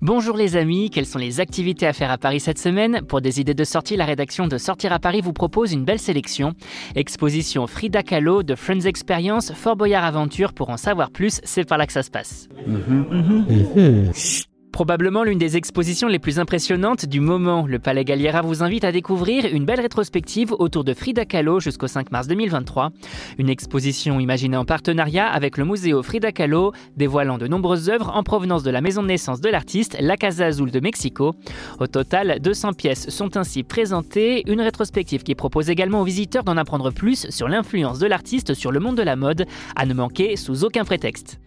Bonjour les amis, quelles sont les activités à faire à Paris cette semaine Pour des idées de sortie, la rédaction de Sortir à Paris vous propose une belle sélection. Exposition Frida Kahlo de Friends Experience, Fort Boyard Aventure, pour en savoir plus, c'est par là que ça se passe. Probablement l'une des expositions les plus impressionnantes du moment. Le Palais Galliera vous invite à découvrir une belle rétrospective autour de Frida Kahlo jusqu'au 5 mars 2023. Une exposition imaginée en partenariat avec le Museo Frida Kahlo, dévoilant de nombreuses œuvres en provenance de la maison de naissance de l'artiste, la Casa Azul de Mexico. Au total, 200 pièces sont ainsi présentées, une rétrospective qui propose également aux visiteurs d'en apprendre plus sur l'influence de l'artiste sur le monde de la mode, à ne manquer sous aucun prétexte.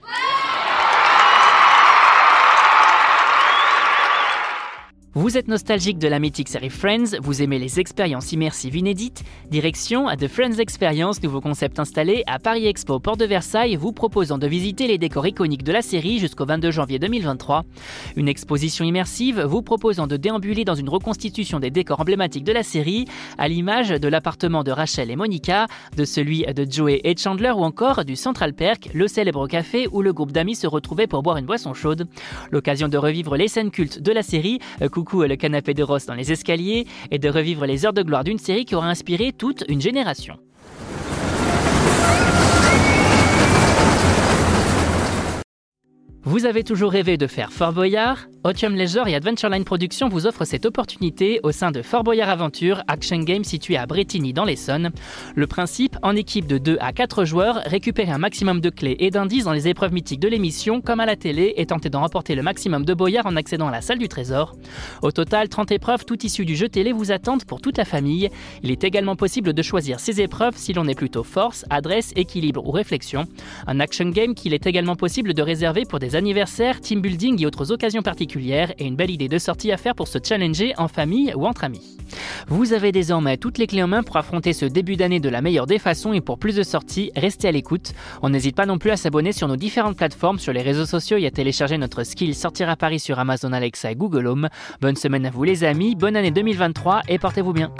Vous êtes nostalgique de la mythique série Friends, vous aimez les expériences immersives inédites Direction à The Friends Experience, nouveau concept installé à Paris Expo Port de Versailles, vous proposant de visiter les décors iconiques de la série jusqu'au 22 janvier 2023. Une exposition immersive vous proposant de déambuler dans une reconstitution des décors emblématiques de la série, à l'image de l'appartement de Rachel et Monica, de celui de Joey et Chandler ou encore du Central Perk, le célèbre café où le groupe d'amis se retrouvait pour boire une boisson chaude. L'occasion de revivre les scènes cultes de la série, le canapé de Ross dans les escaliers et de revivre les heures de gloire d'une série qui aura inspiré toute une génération. Vous avez toujours rêvé de faire Fort Boyard? Otium Leisure et Adventureline Productions vous offrent cette opportunité au sein de Fort Boyard Aventure, action game situé à Bretigny dans l'Essonne. Le principe, en équipe de 2 à 4 joueurs, récupérer un maximum de clés et d'indices dans les épreuves mythiques de l'émission, comme à la télé, et tenter d'en remporter le maximum de boyards en accédant à la salle du trésor. Au total, 30 épreuves, toutes issues du jeu télé, vous attendent pour toute la famille. Il est également possible de choisir ces épreuves si l'on est plutôt force, adresse, équilibre ou réflexion. Un action game qu'il est également possible de réserver pour des anniversaires, team building et autres occasions particulières et une belle idée de sortie à faire pour se challenger en famille ou entre amis. Vous avez désormais toutes les clés en main pour affronter ce début d'année de la meilleure des façons et pour plus de sorties, restez à l'écoute. On n'hésite pas non plus à s'abonner sur nos différentes plateformes, sur les réseaux sociaux et à télécharger notre skill Sortir à Paris sur Amazon Alexa et Google Home. Bonne semaine à vous les amis, bonne année 2023 et portez-vous bien.